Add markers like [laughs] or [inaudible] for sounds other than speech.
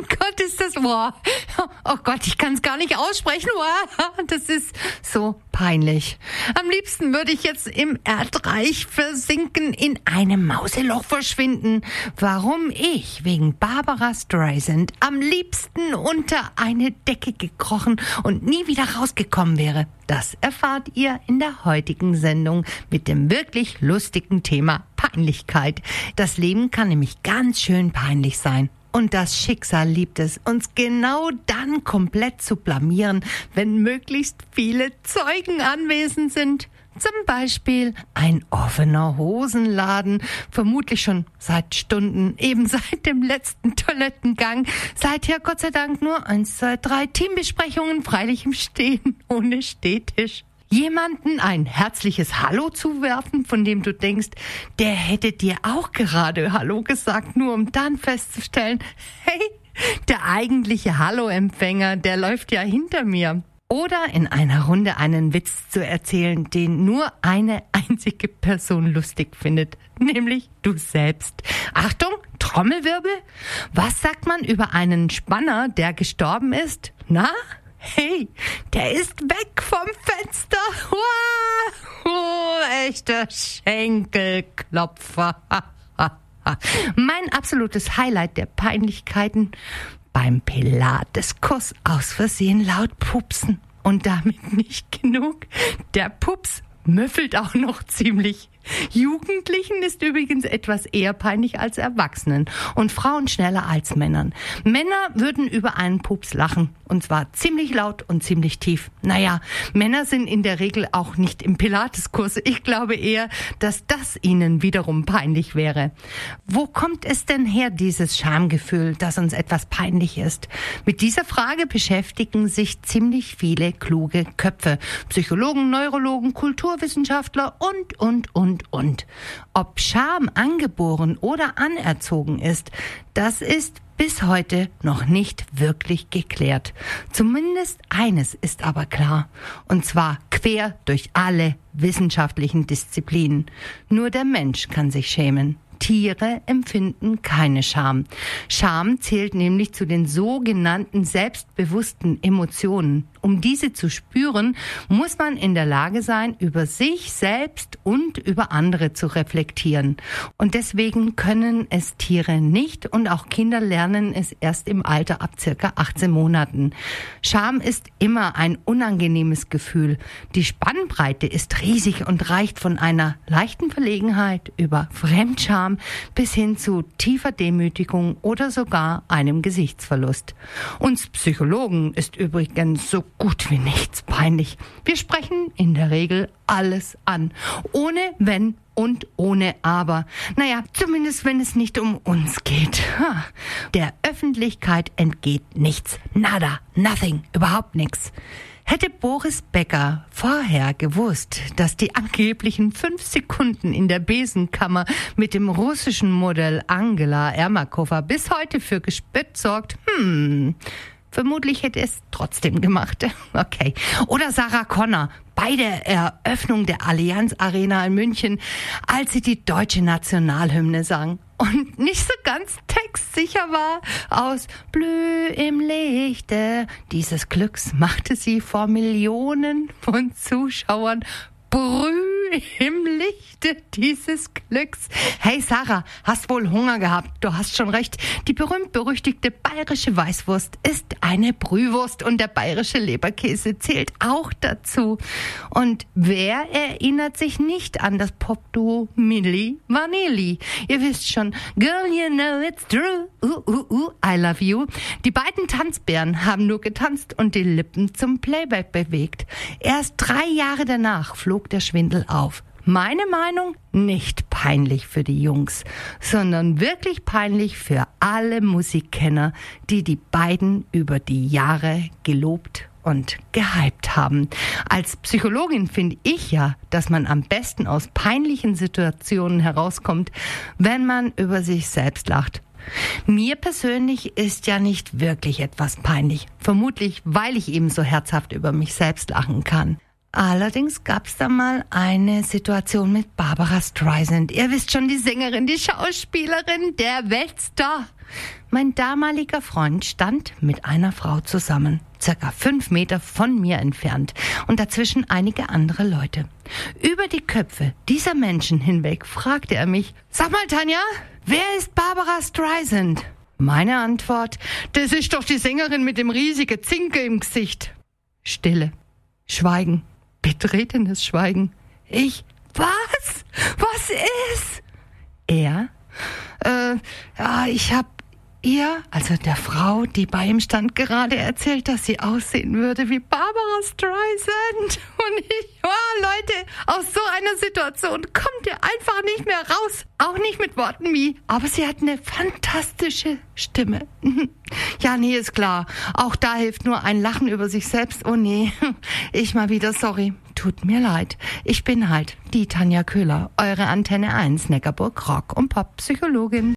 mein [laughs] Gott, ist das wahr. Oh Gott, ich kann es gar nicht aussprechen. Wow, das ist so peinlich. Am liebsten würde ich jetzt im Erdreich versinken, in einem Mauseloch verschwinden. Warum ich wegen Barbara Streisand am liebsten unter eine Decke gekrochen und nie wieder rausgekommen wäre, das erfahrt ihr in der heutigen Sendung mit dem wirklich lustigen Thema Peinlichkeit. Das Leben kann nämlich ganz schön peinlich sein. Und das Schicksal liebt es, uns genau dann komplett zu blamieren, wenn möglichst viele Zeugen anwesend sind. Zum Beispiel ein offener Hosenladen, vermutlich schon seit Stunden, eben seit dem letzten Toilettengang. Seither Gott sei Dank nur eins, zwei, drei Teambesprechungen, freilich im Stehen, ohne Stehtisch jemanden ein herzliches Hallo zuwerfen, von dem du denkst, der hätte dir auch gerade Hallo gesagt, nur um dann festzustellen, hey, der eigentliche Hallo-Empfänger, der läuft ja hinter mir. Oder in einer Runde einen Witz zu erzählen, den nur eine einzige Person lustig findet, nämlich du selbst. Achtung, Trommelwirbel. Was sagt man über einen Spanner, der gestorben ist? Na? Hey, der ist weg vom Fenster. Oh, echter Schenkelklopfer. [laughs] mein absolutes Highlight der Peinlichkeiten beim Pilateskurs aus Versehen laut pupsen. Und damit nicht genug. Der Pups müffelt auch noch ziemlich. Jugendlichen ist übrigens etwas eher peinlich als Erwachsenen und Frauen schneller als Männern. Männer würden über einen Pups lachen und zwar ziemlich laut und ziemlich tief. Naja, Männer sind in der Regel auch nicht im Pilateskurs. Ich glaube eher, dass das ihnen wiederum peinlich wäre. Wo kommt es denn her, dieses Schamgefühl, dass uns etwas peinlich ist? Mit dieser Frage beschäftigen sich ziemlich viele kluge Köpfe. Psychologen, Neurologen, Kulturwissenschaftler und, und, und und, und. Ob Scham angeboren oder anerzogen ist, das ist bis heute noch nicht wirklich geklärt. Zumindest eines ist aber klar, und zwar quer durch alle wissenschaftlichen Disziplinen. Nur der Mensch kann sich schämen. Tiere empfinden keine Scham. Scham zählt nämlich zu den sogenannten selbstbewussten Emotionen. Um diese zu spüren, muss man in der Lage sein, über sich selbst und über andere zu reflektieren. Und deswegen können es Tiere nicht und auch Kinder lernen es erst im Alter ab circa 18 Monaten. Scham ist immer ein unangenehmes Gefühl. Die Spannbreite ist riesig und reicht von einer leichten Verlegenheit über Fremdscham bis hin zu tiefer Demütigung oder sogar einem Gesichtsverlust. Uns Psychologen ist übrigens so gut wie nichts peinlich. Wir sprechen in der Regel alles an, ohne wenn und ohne aber. Naja, zumindest wenn es nicht um uns geht. Der Öffentlichkeit entgeht nichts. Nada, nothing, überhaupt nichts. Hätte Boris Becker vorher gewusst, dass die angeblichen fünf Sekunden in der Besenkammer mit dem russischen Modell Angela Ermakova bis heute für Gespött sorgt, hm, Vermutlich hätte es trotzdem gemacht. [laughs] Okay. Oder Sarah Connor bei der Eröffnung der Allianz Arena in München, als sie die deutsche Nationalhymne sang und [laughs] nicht so ganz textsicher war. Aus Blü im Lichte dieses Glücks machte sie vor Millionen von Zuschauern Brüh im Lichte dieses Glücks. Hey Sarah, hast wohl Hunger gehabt? Du hast schon recht. Die berühmt-berüchtigte bayerische Weißwurst ist eine Brühwurst und der bayerische Leberkäse zählt auch dazu. Und wer erinnert sich nicht an das Popduo Milli Vanilli? Ihr wisst schon, Girl, you know it's true. Uh, uh, uh, I love you. Die beiden Tanzbären haben nur getanzt und die Lippen zum Playback bewegt. Erst drei Jahre danach flog flog der Schwindel auf. Meine Meinung, nicht peinlich für die Jungs, sondern wirklich peinlich für alle Musikkenner, die die beiden über die Jahre gelobt und gehypt haben. Als Psychologin finde ich ja, dass man am besten aus peinlichen Situationen herauskommt, wenn man über sich selbst lacht. Mir persönlich ist ja nicht wirklich etwas peinlich. Vermutlich, weil ich eben so herzhaft über mich selbst lachen kann. Allerdings gab es da mal eine Situation mit Barbara Streisand. Ihr wisst schon, die Sängerin, die Schauspielerin, der Weltstar. Mein damaliger Freund stand mit einer Frau zusammen, circa fünf Meter von mir entfernt und dazwischen einige andere Leute. Über die Köpfe dieser Menschen hinweg fragte er mich, Sag mal, Tanja, wer ist Barbara Streisand? Meine Antwort, das ist doch die Sängerin mit dem riesigen Zinke im Gesicht. Stille. Schweigen. Betretenes Schweigen. Ich, was? Was ist? Er, äh, ja, ich hab ihr, also der Frau, die bei ihm stand, gerade erzählt, dass sie aussehen würde wie Barbara Streisand. [laughs] Und ich, oh Leute, aus so einer Situation kommt ihr einfach nicht mehr raus. Auch nicht mit Worten wie, aber sie hat eine fantastische Stimme. [laughs] Ja, nee, ist klar. Auch da hilft nur ein Lachen über sich selbst. Oh nee, [laughs] ich mal wieder, sorry. Tut mir leid. Ich bin halt die Tanja Köhler, eure Antenne 1 Neckarburg Rock- und Pop-Psychologin.